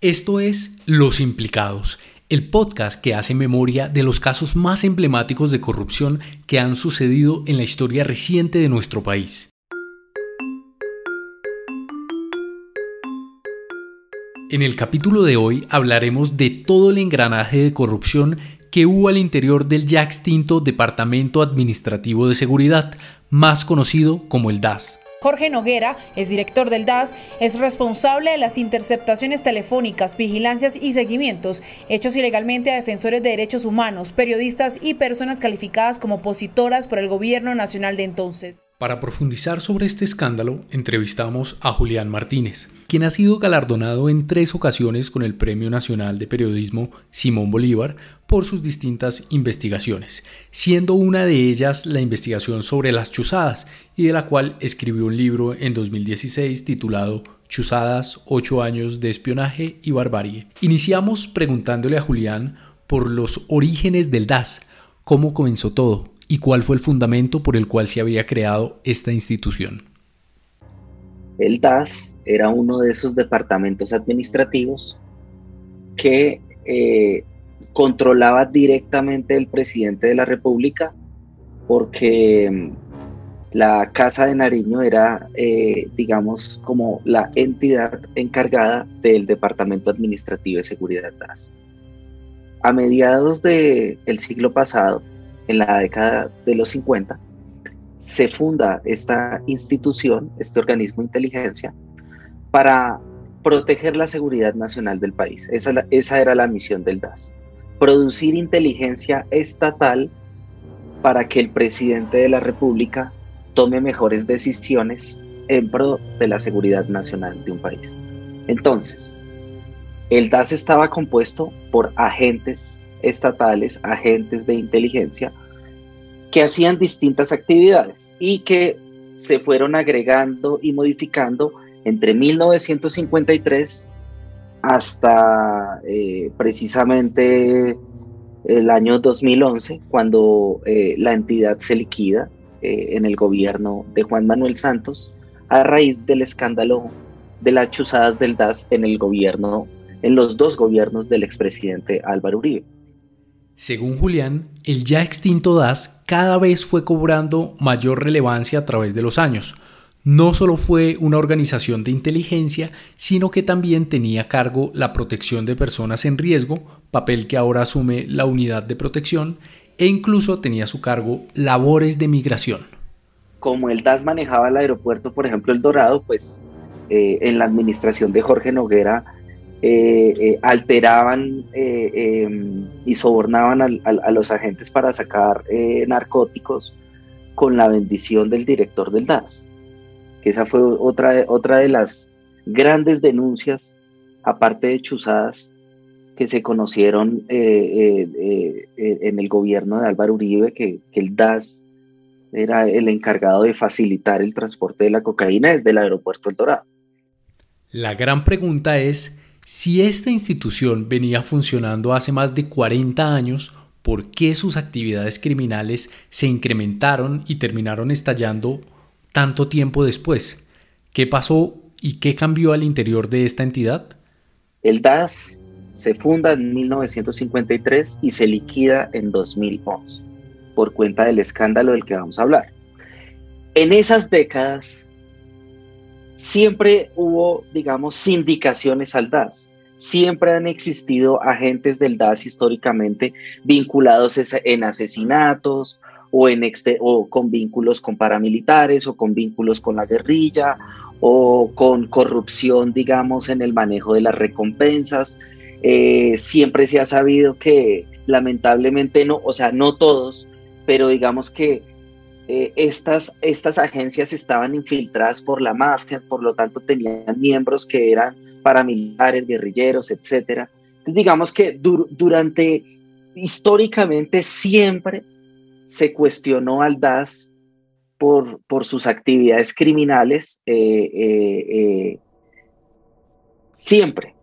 Esto es Los Implicados, el podcast que hace memoria de los casos más emblemáticos de corrupción que han sucedido en la historia reciente de nuestro país. En el capítulo de hoy hablaremos de todo el engranaje de corrupción que hubo al interior del ya extinto Departamento Administrativo de Seguridad, más conocido como el DAS. Jorge Noguera es director del DAS, es responsable de las interceptaciones telefónicas, vigilancias y seguimientos hechos ilegalmente a defensores de derechos humanos, periodistas y personas calificadas como opositoras por el gobierno nacional de entonces. Para profundizar sobre este escándalo, entrevistamos a Julián Martínez, quien ha sido galardonado en tres ocasiones con el Premio Nacional de Periodismo Simón Bolívar por sus distintas investigaciones, siendo una de ellas la investigación sobre las chuzadas, y de la cual escribió un libro en 2016 titulado Chuzadas, 8 años de espionaje y barbarie. Iniciamos preguntándole a Julián por los orígenes del DAS, cómo comenzó todo, y cuál fue el fundamento por el cual se había creado esta institución. El DAS era uno de esos departamentos administrativos que eh, controlaba directamente el presidente de la República porque mm, la Casa de Nariño era, eh, digamos, como la entidad encargada del Departamento Administrativo de Seguridad DAS. A mediados del siglo pasado, en la década de los 50, se funda esta institución, este organismo de inteligencia, para proteger la seguridad nacional del país. Esa, era la misión del DAS. Producir inteligencia estatal para que el presidente de la República tome mejores decisiones en pro de la seguridad nacional de un país. Entonces, el DAS estaba compuesto por agentes estatales, agentes de inteligencia, que hacían distintas actividades y que se fueron agregando y modificando entre 1953 hasta eh, precisamente el año 2011, cuando eh, la entidad se liquida eh, en el gobierno de Juan Manuel Santos a raíz del escándalo de las chuzadas del DAS en el gobierno, en los dos gobiernos del expresidente Álvaro Uribe. Según Julián, el ya extinto DAS cada vez fue cobrando mayor relevancia a través de los años. No solo fue una organización de inteligencia, sino que también tenía a cargo la protección de personas en riesgo, papel que ahora asume la unidad de protección, e incluso tenía a su cargo labores de migración. Como el DAS manejaba el aeropuerto, por ejemplo, El Dorado, pues eh, en la administración de Jorge Noguera eh, eh, alteraban eh, em, y sobornaban a, los agentes para sacar narcóticos con la bendición del director del DAS. Que esa fue otra, otra de las grandes denuncias, aparte de chuzadas, que se conocieron en el gobierno de Álvaro Uribe, que, que el DAS era el encargado de facilitar el transporte de la cocaína desde el aeropuerto El Dorado. La gran pregunta es si esta institución venía funcionando hace más de 40 años, ¿por qué sus actividades criminales se incrementaron y terminaron estallando tanto tiempo después? ¿Qué pasó y qué cambió al interior de esta entidad? El DAS se funda en 1953 y se liquida en 2011 por cuenta del escándalo del que vamos a hablar. En esas décadas siempre hubo, digamos, sindicaciones al DAS. Siempre han existido agentes del DAS históricamente vinculados en asesinatos o, en o con vínculos con paramilitares o con vínculos con la guerrilla o con corrupción, digamos, en el manejo de las recompensas. Eh, siempre se ha sabido que lamentablemente no, o sea, no todos, pero digamos que eh, estas, estas agencias estaban infiltradas por la mafia, por lo tanto tenían miembros que eran paramilitares, guerrilleros, etc. Digamos que durante, históricamente siempre se cuestionó al DAS por, por sus actividades criminales, eh, eh, siempre,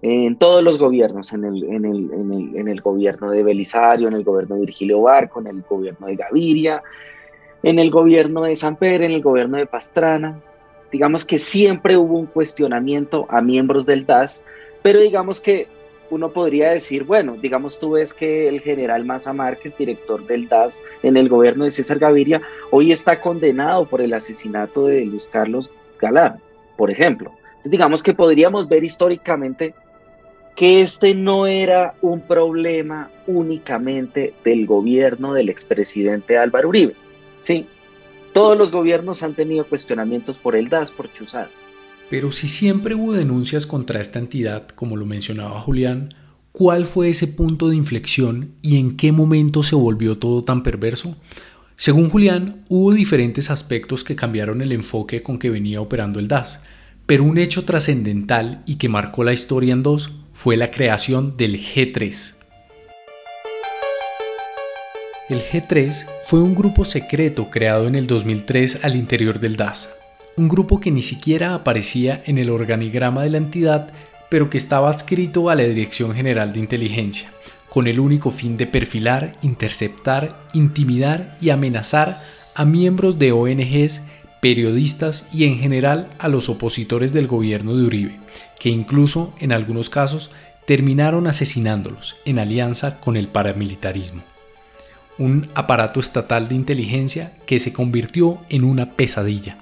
en todos los gobiernos, en el, en, el, en, el, en el, gobierno de Belisario, en el gobierno de Virgilio Barco, en el gobierno de Gaviria, en el gobierno de San Pedro, en el gobierno de Pastrana. Digamos que siempre hubo un cuestionamiento a miembros del DAS Pero digamos que uno podría decir, bueno, digamos tú ves que el general Maza Márquez, director del DAS en el gobierno de César Gaviria, hoy está condenado por el asesinato de Luis Carlos Galán, por ejemplo. Digamos que podríamos ver históricamente que este no era un problema únicamente del gobierno del expresidente Álvaro Uribe. Sí, todos los gobiernos han tenido cuestionamientos por el DAS, por Chuzadas. Pero si siempre hubo denuncias contra esta entidad, como lo mencionaba Julián, ¿cuál fue ese punto de inflexión y en qué momento se volvió todo tan perverso? Según Julián, hubo diferentes aspectos que cambiaron el enfoque con que venía operando el DAS, pero un hecho trascendental y que marcó la historia en dos fue la creación del G3. El G3 fue un grupo secreto creado en el 2003 al interior del DAS, un grupo que ni siquiera aparecía en el organigrama de la entidad, pero que estaba adscrito a la Dirección General de Inteligencia, con el único fin de perfilar, interceptar, intimidar y amenazar a miembros de ONGs, periodistas y en general a los opositores del gobierno de Uribe, que incluso en algunos casos terminaron asesinándolos en alianza con el paramilitarismo. Un aparato estatal de inteligencia que se convirtió en una pesadilla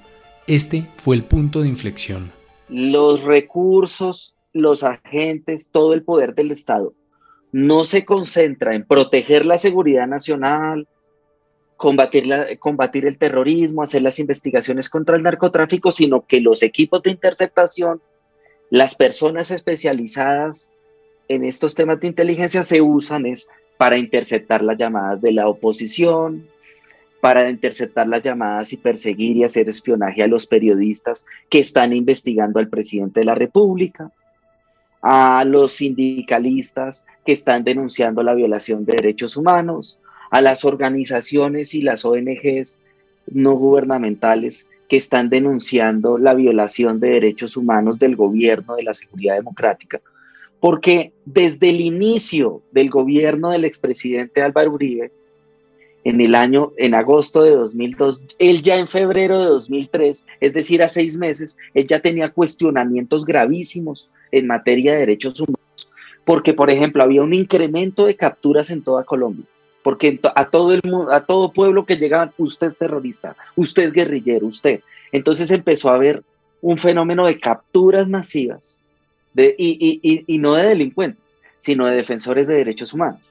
este fue el punto de inflexión. Los recursos, los agentes, todo el poder del Estado no se concentra en proteger la seguridad nacional, combatir, combatir el terrorismo, hacer las investigaciones contra el narcotráfico, sino que los equipos de interceptación, las personas especializadas en estos temas de inteligencia se usan es para interceptar las llamadas de la oposición, para interceptar las llamadas y perseguir y hacer espionaje a los periodistas que están investigando al presidente de la República, a los sindicalistas que están denunciando la violación de derechos humanos, a las organizaciones y las ONGs no gubernamentales que están denunciando la violación de derechos humanos del gobierno de la seguridad democrática. Porque desde el inicio del gobierno del expresidente Álvaro Uribe, en el año, en agosto de 2002, él ya en febrero de 2003, es decir, a seis meses, él ya tenía cuestionamientos gravísimos en materia de derechos humanos, porque, por ejemplo, había un incremento de capturas en toda Colombia, porque a todo, el, a todo pueblo que llegaban, usted es terrorista, usted es guerrillero, usted. Entonces empezó a haber un fenómeno de capturas masivas, y no de delincuentes, sino de defensores de derechos humanos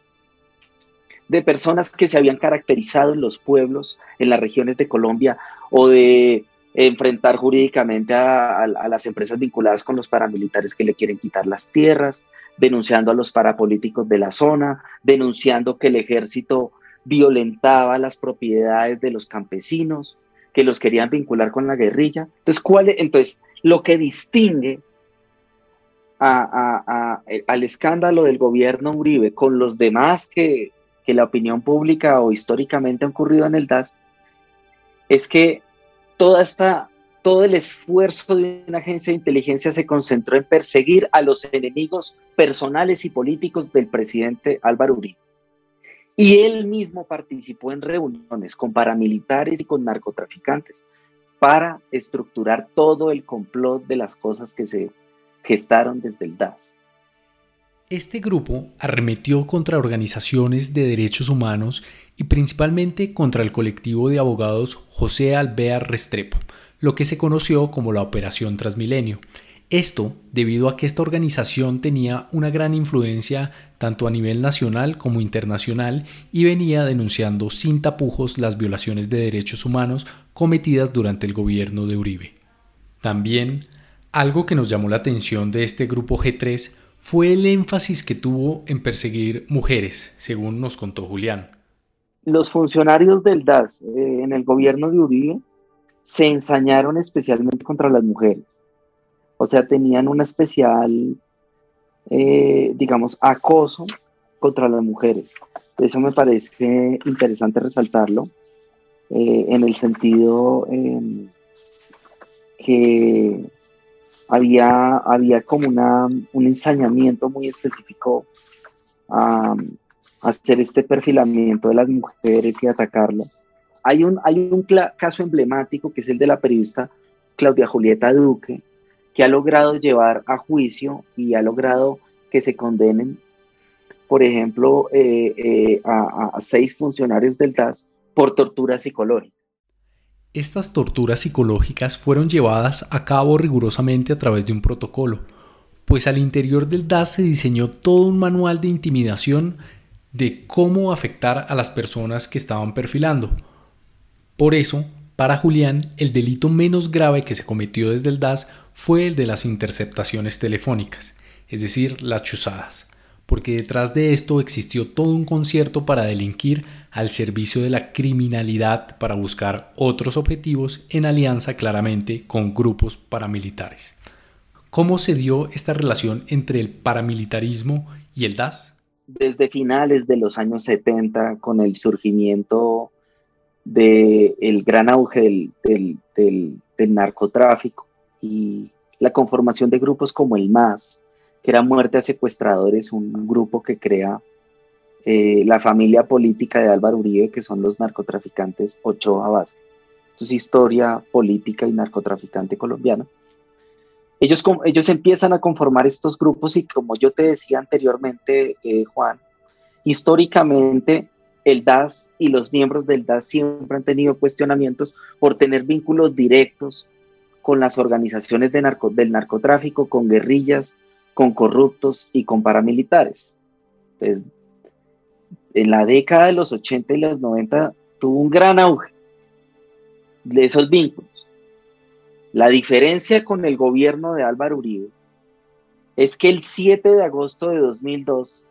de personas que se habían caracterizado en los pueblos, en las regiones de Colombia, o de enfrentar jurídicamente a, las empresas vinculadas con los paramilitares que le quieren quitar las tierras, denunciando a los parapolíticos de la zona, denunciando que el ejército violentaba las propiedades de los campesinos, que los querían vincular con la guerrilla. Entonces, ¿cuál entonces lo que distingue al escándalo del gobierno Uribe con los demás que que la opinión pública o históricamente ha ocurrido en el DAS, es que toda esta, todo el esfuerzo de una agencia de inteligencia se concentró en perseguir a los enemigos personales y políticos del presidente Álvaro Uribe. Y él mismo participó en reuniones con paramilitares y con narcotraficantes para estructurar todo el complot de las cosas que se gestaron desde el DAS. Este grupo arremetió contra organizaciones de derechos humanos y principalmente contra el colectivo de abogados José Alvear Restrepo, lo que se conoció como la Operación Transmilenio. Esto debido a que esta organización tenía una gran influencia tanto a nivel nacional como internacional y venía denunciando sin tapujos las violaciones de derechos humanos cometidas durante el gobierno de Uribe. También, algo que nos llamó la atención de este grupo G3 fue el énfasis que tuvo en perseguir mujeres, según nos contó Julián. Los funcionarios del DAS eh, en el gobierno de Uribe se ensañaron especialmente contra las mujeres. O sea, tenían una especial, eh, digamos, acoso contra las mujeres. Eso me parece interesante resaltarlo eh, en el sentido em, que había, había como una, un ensañamiento muy específico a, hacer este perfilamiento de las mujeres y atacarlas. Hay un, hay un caso emblemático que es el de la periodista Claudia Julieta Duque, que ha logrado llevar a juicio y ha logrado que se condenen, por ejemplo, eh, eh, a, a seis funcionarios del DAS por tortura psicológica. Estas torturas psicológicas fueron llevadas a cabo rigurosamente a través de un protocolo, pues al interior del DAS se diseñó todo un manual de intimidación de cómo afectar a las personas que estaban perfilando. Por eso, para Julián, el delito menos grave que se cometió desde el DAS fue el de las interceptaciones telefónicas, es decir, las chuzadas porque detrás de esto existió todo un concierto para delinquir al servicio de la criminalidad para buscar otros objetivos en alianza claramente con grupos paramilitares. ¿Cómo se dio esta relación entre el paramilitarismo y el DAS? Desde finales de los años 70, con el surgimiento del gran auge del, del narcotráfico y la conformación de grupos como el MAS, que era Muerte a Secuestradores, un grupo que crea eh, la familia política de Álvaro Uribe, que son los narcotraficantes Ochoa Vázquez. Entonces, historia política y narcotraficante colombiana. Ellos, ellos empiezan a conformar estos grupos y como yo te decía anteriormente, eh, Juan, históricamente el DAS y los miembros del DAS siempre han tenido cuestionamientos por tener vínculos directos con las organizaciones de narco, del narcotráfico, con guerrillas, con corruptos y con paramilitares. Entonces, en la década de los 80 y los 90 tuvo un gran auge de esos vínculos. La diferencia con el gobierno de Álvaro Uribe es que el 7 de agosto de 2002,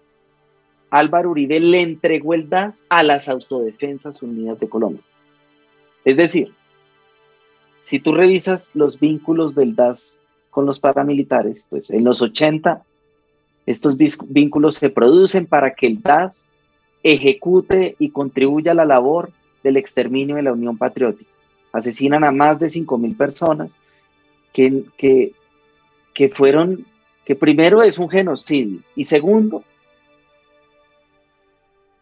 Álvaro Uribe le entregó el DAS a las Autodefensas Unidas de Colombia. Es decir, si tú revisas los vínculos del DAS con los paramilitares, pues en los 80 estos vínculos se producen para que el DAS ejecute y contribuya a la labor del exterminio de la Unión Patriótica. Asesinan a más de 5.000 personas que, que, fueron, que primero es un genocidio y segundo,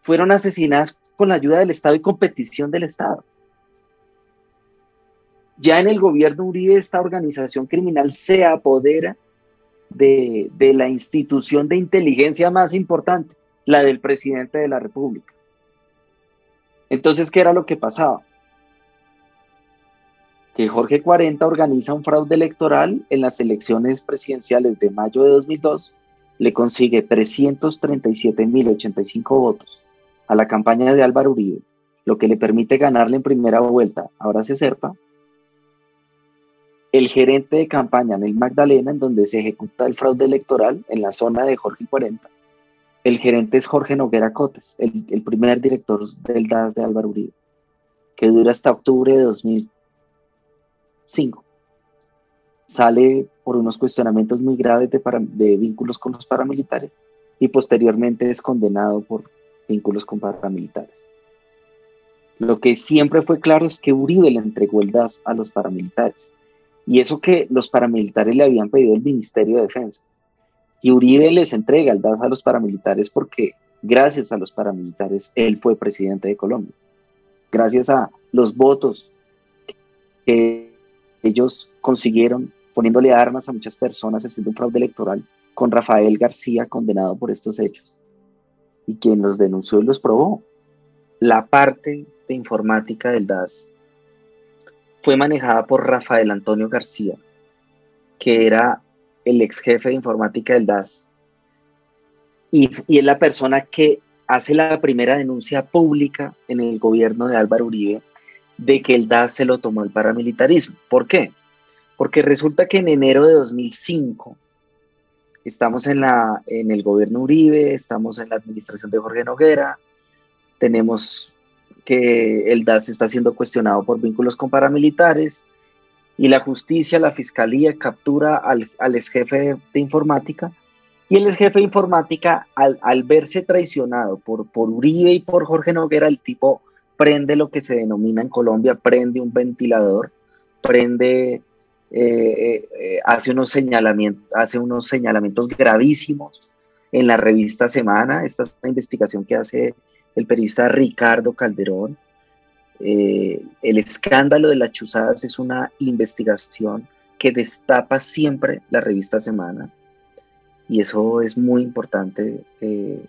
fueron asesinadas con la ayuda del Estado y competición del Estado. Ya en el gobierno Uribe esta organización criminal se apodera de, la institución de inteligencia más importante, la del presidente de la República. Entonces, ¿qué era lo que pasaba? Que Jorge 40 organiza un fraude electoral en las elecciones presidenciales de mayo de 2002, le consigue 337.085 votos a la campaña de Álvaro Uribe, lo que le permite ganarle en primera vuelta. Ahora se acerca el gerente de campaña en el Magdalena, en donde se ejecuta el fraude electoral en la zona de Jorge 40. El gerente es Jorge Noguera Cotes, el, primer director del DAS de Álvaro Uribe, que dura hasta octubre de 2005. Sale por unos cuestionamientos muy graves de, de vínculos con los paramilitares y posteriormente es condenado por vínculos con paramilitares. Lo que siempre fue claro es que Uribe le entregó el DAS a los paramilitares y eso que los paramilitares le habían pedido el Ministerio de Defensa. Y Uribe les entrega el DAS a los paramilitares porque gracias a los paramilitares él fue presidente de Colombia. Gracias a los votos que ellos consiguieron poniéndole armas a muchas personas haciendo un fraude electoral con Rafael García condenado por estos hechos. Y quien los denunció y los probó. La parte de informática del DAS fue manejada por Rafael Antonio García, que era el ex jefe de informática del DAS. Y, es la persona que hace la primera denuncia pública en el gobierno de Álvaro Uribe de que el DAS se lo tomó el paramilitarismo. ¿Por qué? Porque resulta que en enero de 2005 estamos en, la, en el gobierno Uribe, estamos en la administración de Jorge Noguera, tenemos el DAS está siendo cuestionado por vínculos con paramilitares y la justicia, la fiscalía captura al, al ex jefe de informática y el ex jefe de informática al, al, verse traicionado por, por Uribe y por Jorge Noguera, el tipo prende lo que se denomina en Colombia, prende un ventilador, prende, eh, eh, eh, hace, unos señalamientos, hace unos señalamientos gravísimos en la revista Semana, esta es una investigación que hace el periodista Ricardo Calderón. Eh, el escándalo de las chuzadas es una investigación que destapa siempre la revista Semana, y eso es muy importante eh,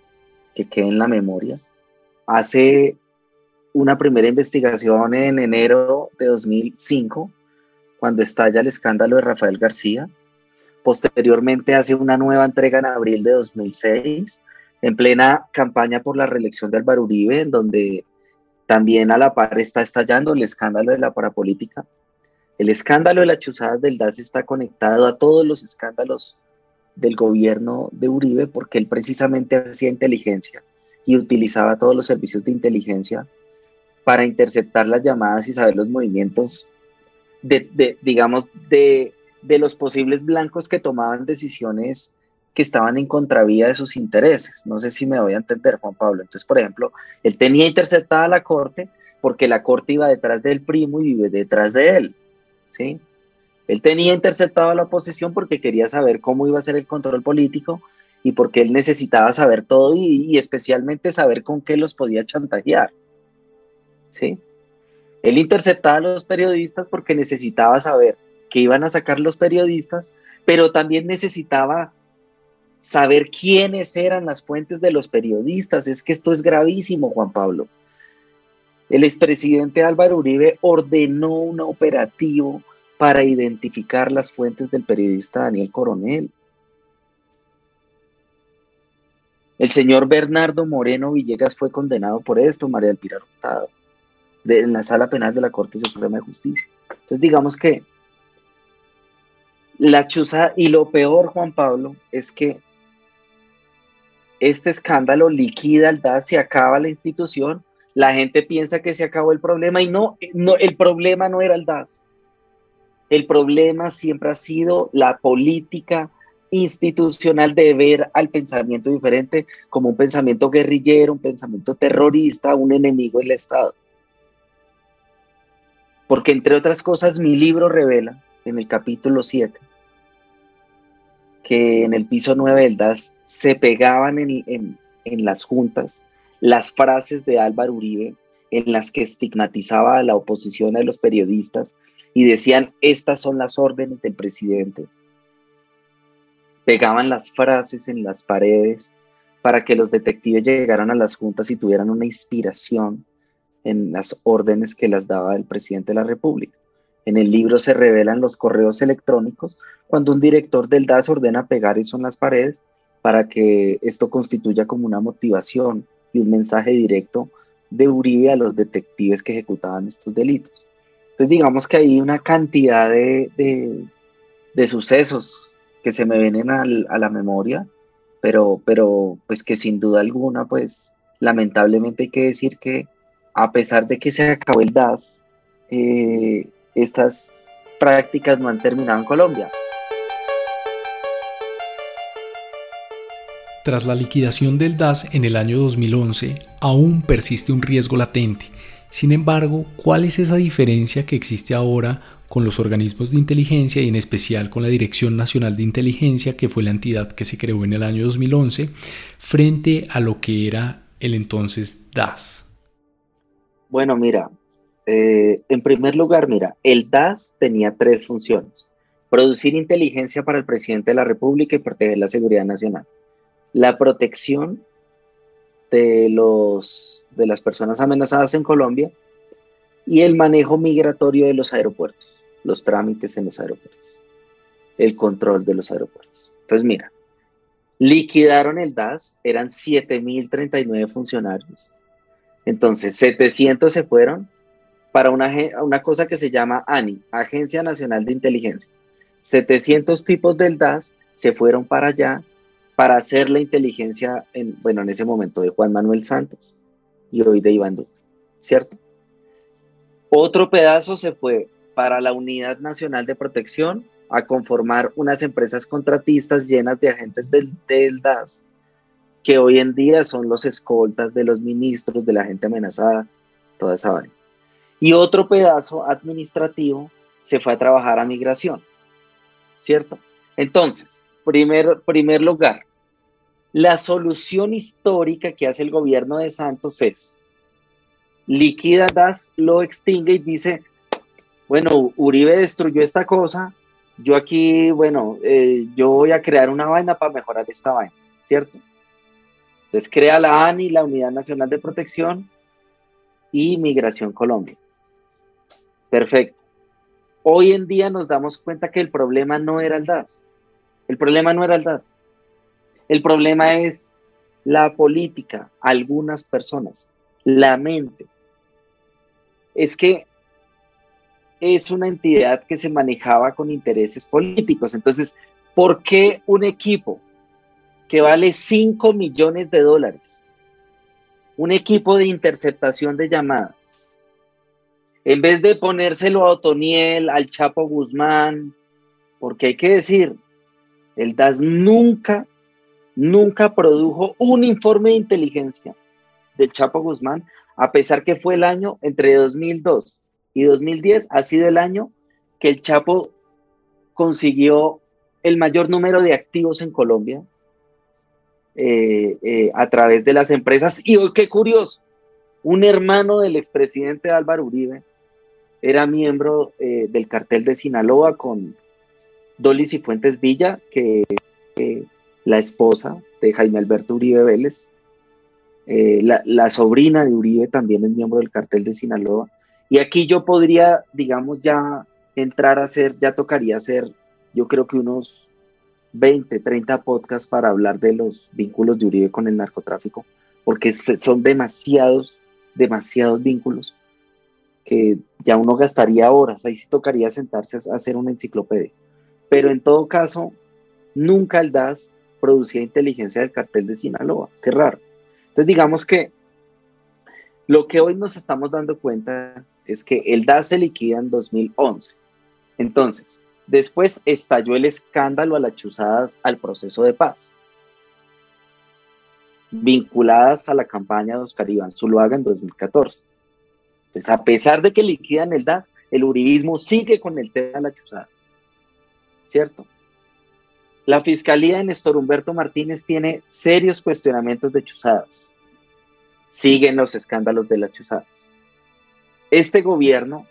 que quede en la memoria. Hace una primera investigación en enero de 2005, cuando estalla el escándalo de Rafael García. Posteriormente hace una nueva entrega en abril de 2006, en plena campaña por la reelección de Álvaro Uribe, en donde también a la par está estallando el escándalo de la parapolítica. El escándalo de las chuzadas del DAS está conectado a todos los escándalos del gobierno de Uribe porque él precisamente hacía inteligencia y utilizaba todos los servicios de inteligencia para interceptar las llamadas y saber los movimientos de, digamos, de, de los posibles blancos que tomaban decisiones que estaban en contravía de sus intereses. No sé si me voy a entender, Juan Pablo. Entonces, por ejemplo, él tenía interceptada la corte porque la corte iba detrás del primo y vive detrás de él. ¿sí? Él tenía interceptado la oposición porque quería saber cómo iba a ser el control político y porque él necesitaba saber todo y, especialmente saber con qué los podía chantajear. ¿sí? Él interceptaba a los periodistas porque necesitaba saber qué iban a sacar los periodistas, pero también necesitaba saber quiénes eran las fuentes de los periodistas. Es que esto es gravísimo, Juan Pablo. El expresidente Álvaro Uribe ordenó un operativo para identificar las fuentes del periodista Daniel Coronel. El señor Bernardo Moreno Villegas fue condenado por esto, María del Pilar Hurtado, en la sala penal de la Corte Suprema de Justicia. Entonces, digamos que la chuza, y lo peor, Juan Pablo, es que este escándalo liquida el DAS, se acaba la institución la gente piensa que se acabó el problema y no, no, el problema no era el DAS. El problema siempre ha sido la política institucional de ver al pensamiento diferente como un pensamiento guerrillero, un pensamiento terrorista, un enemigo del Estado. Porque entre otras cosas mi libro revela en el capítulo 7 que en el piso 9 del DAS se pegaban en, en las juntas las frases de Álvaro Uribe en las que estigmatizaba a la oposición a los periodistas y decían, estas son las órdenes del presidente. Pegaban las frases en las paredes para que los detectives llegaran a las juntas y tuvieran una inspiración en las órdenes que las daba el presidente de la República. En el libro se revelan los correos electrónicos cuando un director del DAS ordena pegar eso en las paredes para que esto constituya como una motivación y un mensaje directo de Uribe a los detectives que ejecutaban estos delitos. Entonces digamos que hay una cantidad de, de, sucesos que se me vienen a la memoria, pero, pero pues que sin duda alguna, pues lamentablemente hay que decir que a pesar de que se acabó el DAS, eh, estas prácticas no han terminado en Colombia. Tras la liquidación del DAS en el año 2011, aún persiste un riesgo latente. Sin embargo, ¿cuál es esa diferencia que existe ahora con los organismos de inteligencia y en especial con la Dirección Nacional de Inteligencia, que fue la entidad que se creó en el año 2011, frente a lo que era el entonces DAS? Bueno, mira, eh, en primer lugar, mira, el DAS tenía tres funciones. Producir inteligencia para el presidente de la República y proteger la seguridad nacional la protección de, los, de las personas amenazadas en Colombia y el manejo migratorio de los aeropuertos, los trámites en los aeropuertos, el control de los aeropuertos. Entonces, mira, liquidaron el DAS, eran 7.039 funcionarios. Entonces, 700 se fueron para una, una cosa que se llama ANI, Agencia Nacional de Inteligencia. 700 tipos del DAS se fueron para allá para hacer la inteligencia, en, bueno, en ese momento de Juan Manuel Santos y hoy de Iván Duque, ¿cierto? Otro pedazo se fue para la Unidad Nacional de Protección a conformar unas empresas contratistas llenas de agentes del, del DAS, que hoy en día son los escoltas de los ministros, de la gente amenazada, toda esa vaina. Y otro pedazo administrativo se fue a trabajar a migración, ¿cierto? Entonces, primer, primer lugar, la solución histórica que hace el gobierno de Santos es liquida DAS, lo extingue y dice, bueno, Uribe destruyó esta cosa, yo aquí, bueno, eh, yo voy a crear una vaina para mejorar esta vaina, ¿cierto? Entonces crea la ANI, la Unidad Nacional de Protección y Migración Colombia. Perfecto. Hoy en día nos damos cuenta que el problema no era el DAS. El problema no era el DAS. El problema es la política, algunas personas, la mente. Es que es una entidad que se manejaba con intereses políticos. Entonces, ¿por qué un equipo que vale 5 millones de dólares, un equipo de interceptación de llamadas, en vez de ponérselo a Otoniel, al Chapo Guzmán, porque hay que decir, el DAS nunca nunca produjo un informe de inteligencia del Chapo Guzmán, a pesar que fue el año entre 2002 y 2010, ha sido el año que el Chapo consiguió el mayor número de activos en Colombia eh, eh, a través de las empresas. Y hoy, qué curioso, un hermano del expresidente Álvaro Uribe era miembro eh, del cartel de Sinaloa con Dolis y Fuentes Villa, que la esposa de Jaime Alberto Uribe Vélez. Eh, la, sobrina de Uribe también es miembro del cartel de Sinaloa. Y aquí yo podría, digamos, ya entrar a hacer, ya tocaría hacer, yo creo que unos 20, 30 podcasts para hablar de los vínculos de Uribe con el narcotráfico, porque son demasiados, demasiados vínculos que ya uno gastaría horas, ahí sí tocaría sentarse a hacer una enciclopedia. Pero en todo caso, nunca el DAS producía inteligencia del cartel de Sinaloa. Qué raro. Entonces digamos que lo que hoy nos estamos dando cuenta es que el DAS se liquida en 2011. Entonces, después estalló el escándalo a las chuzadas al proceso de paz, vinculadas a la campaña de Oscar Iván Zuluaga en 2014. Pues a pesar de que liquidan el DAS, el uribismo sigue con el tema de las chuzadas, ¿cierto? La fiscalía de Néstor Humberto Martínez tiene serios cuestionamientos de chuzadas. Siguen los escándalos de las chuzadas. Este gobierno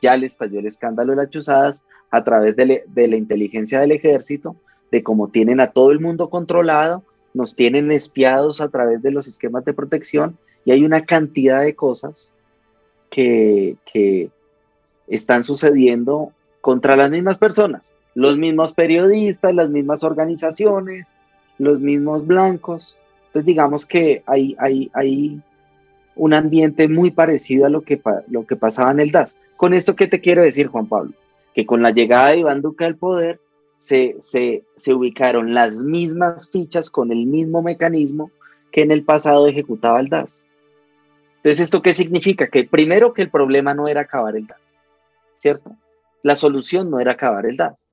ya le estalló el escándalo de las chuzadas a través de, de la inteligencia del ejército, de cómo tienen a todo el mundo controlado, nos tienen espiados a través de los esquemas de protección y hay una cantidad de cosas que, están sucediendo contra las mismas personas los mismos periodistas, las mismas organizaciones, los mismos blancos. Entonces digamos que hay, hay, hay un ambiente muy parecido a lo que, lo que pasaba en el DAS. Con esto, ¿qué te quiero decir, Juan Pablo? Que con la llegada de Iván Duque al poder, se, se, se ubicaron las mismas fichas con el mismo mecanismo que en el pasado ejecutaba el DAS. Entonces, ¿esto qué significa? Que primero que el problema no era acabar el DAS, ¿cierto? La solución no era acabar el DAS.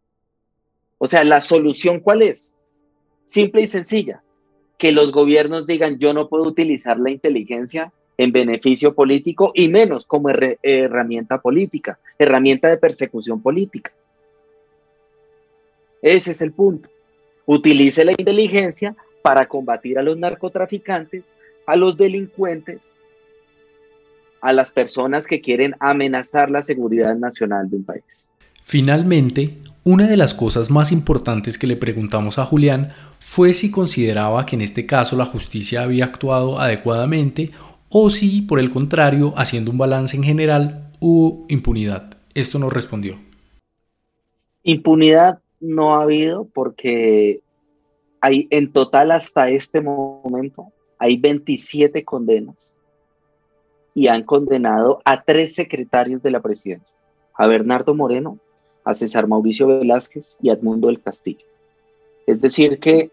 O sea, la solución cuál es? Simple y sencilla. Que los gobiernos digan, yo no puedo utilizar la inteligencia en beneficio político y menos como herramienta política, herramienta de persecución política. Ese es el punto. Utilice la inteligencia para combatir a los narcotraficantes, a los delincuentes, a las personas que quieren amenazar la seguridad nacional de un país. Finalmente, una de las cosas más importantes que le preguntamos a Julián fue si consideraba que en este caso la justicia había actuado adecuadamente o si, por el contrario, haciendo un balance en general, hubo impunidad. Esto nos respondió. Impunidad no ha habido porque hay en total hasta este momento hay 27 condenas y han condenado a tres secretarios de la presidencia, a Bernardo Moreno, a César Mauricio Velázquez y a Edmundo del Castillo. Es decir, que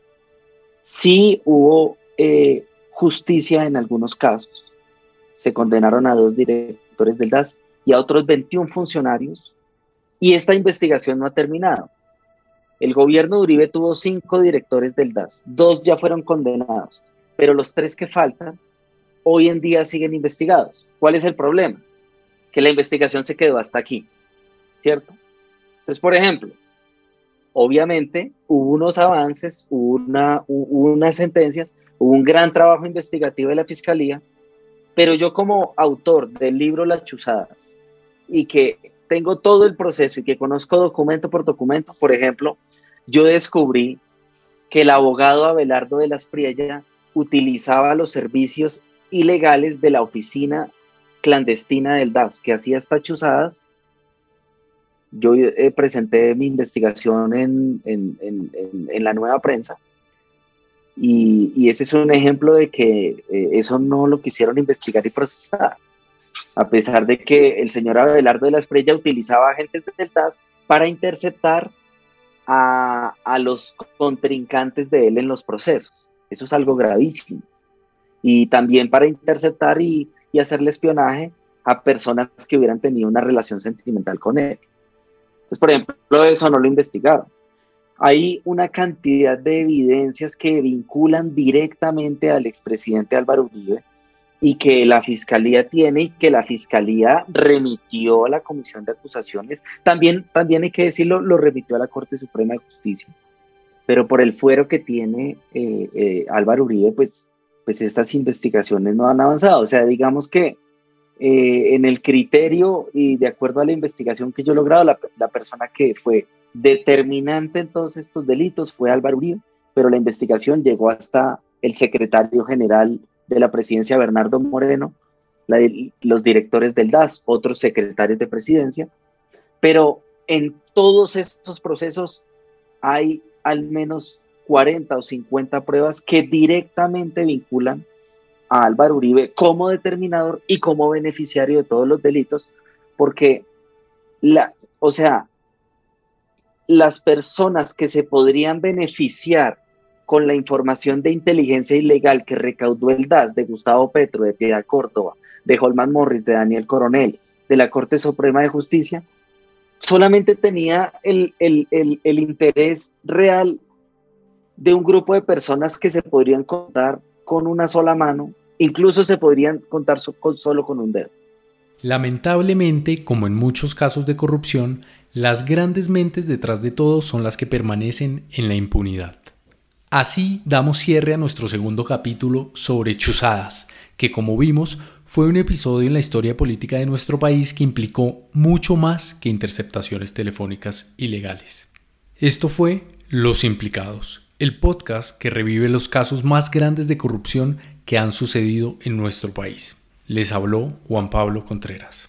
sí hubo eh, justicia en algunos casos. Se condenaron a dos directores del DAS y a otros 21 funcionarios y esta investigación no ha terminado. El gobierno de Uribe tuvo cinco directores del DAS, dos ya fueron condenados, pero los tres que faltan hoy en día siguen investigados. ¿Cuál es el problema? Que la investigación se quedó hasta aquí, ¿cierto? Entonces, por ejemplo, obviamente hubo unos avances, hubo, una, unas sentencias, hubo un gran trabajo investigativo de la Fiscalía, pero yo como autor del libro Las Chuzadas y que tengo todo el proceso y que conozco documento por documento, por ejemplo, yo descubrí que el abogado Abelardo de las Priella utilizaba los servicios ilegales de la oficina clandestina del DAS, que hacía estas chuzadas. Yo eh, presenté mi investigación en, la nueva prensa y, ese es un ejemplo de que eh, eso no lo quisieron investigar y procesar a pesar de que el señor Abelardo de la Esprella utilizaba agentes del TAS para interceptar a, los contrincantes de él en los procesos. Eso es algo gravísimo. Y también para interceptar y, hacerle espionaje a personas que hubieran tenido una relación sentimental con él. Entonces, por ejemplo, eso no lo investigaron. Hay una cantidad de evidencias que vinculan directamente al expresidente Álvaro Uribe y que la fiscalía tiene y que la fiscalía remitió a la comisión de acusaciones. También, también hay que decirlo, lo remitió a la Corte Suprema de Justicia. Pero por el fuero que tiene eh, eh, Álvaro Uribe, pues, pues estas investigaciones no han avanzado. O sea, digamos que eh, en el criterio y de acuerdo a la investigación que yo he logrado, la, la persona que fue determinante en todos estos delitos fue Álvaro Uribe, pero la investigación llegó hasta el secretario general de la presidencia Bernardo Moreno, los directores del DAS, otros secretarios de presidencia, pero en todos estos procesos hay al menos 40 o 50 pruebas que directamente vinculan a Álvaro Uribe como determinador y como beneficiario de todos los delitos, porque la, o sea, las personas que se podrían beneficiar con la información de inteligencia ilegal que recaudó el DAS de Gustavo Petro, de Piedad Córdoba, de Holman Morris, de Daniel Coronel, de la Corte Suprema de Justicia, solamente tenía el, interés real de un grupo de personas que se podrían contar con una sola mano, incluso se podrían contar solo con un dedo. Lamentablemente, como en muchos casos de corrupción, las grandes mentes detrás de todo son las que permanecen en la impunidad. Así damos cierre a nuestro segundo capítulo sobre chuzadas, que como vimos fue un episodio en la historia política de nuestro país que implicó mucho más que interceptaciones telefónicas ilegales. Esto fue Los Implicados, el podcast que revive los casos más grandes de corrupción que han sucedido en nuestro país. Les habló Juan Pablo Contreras.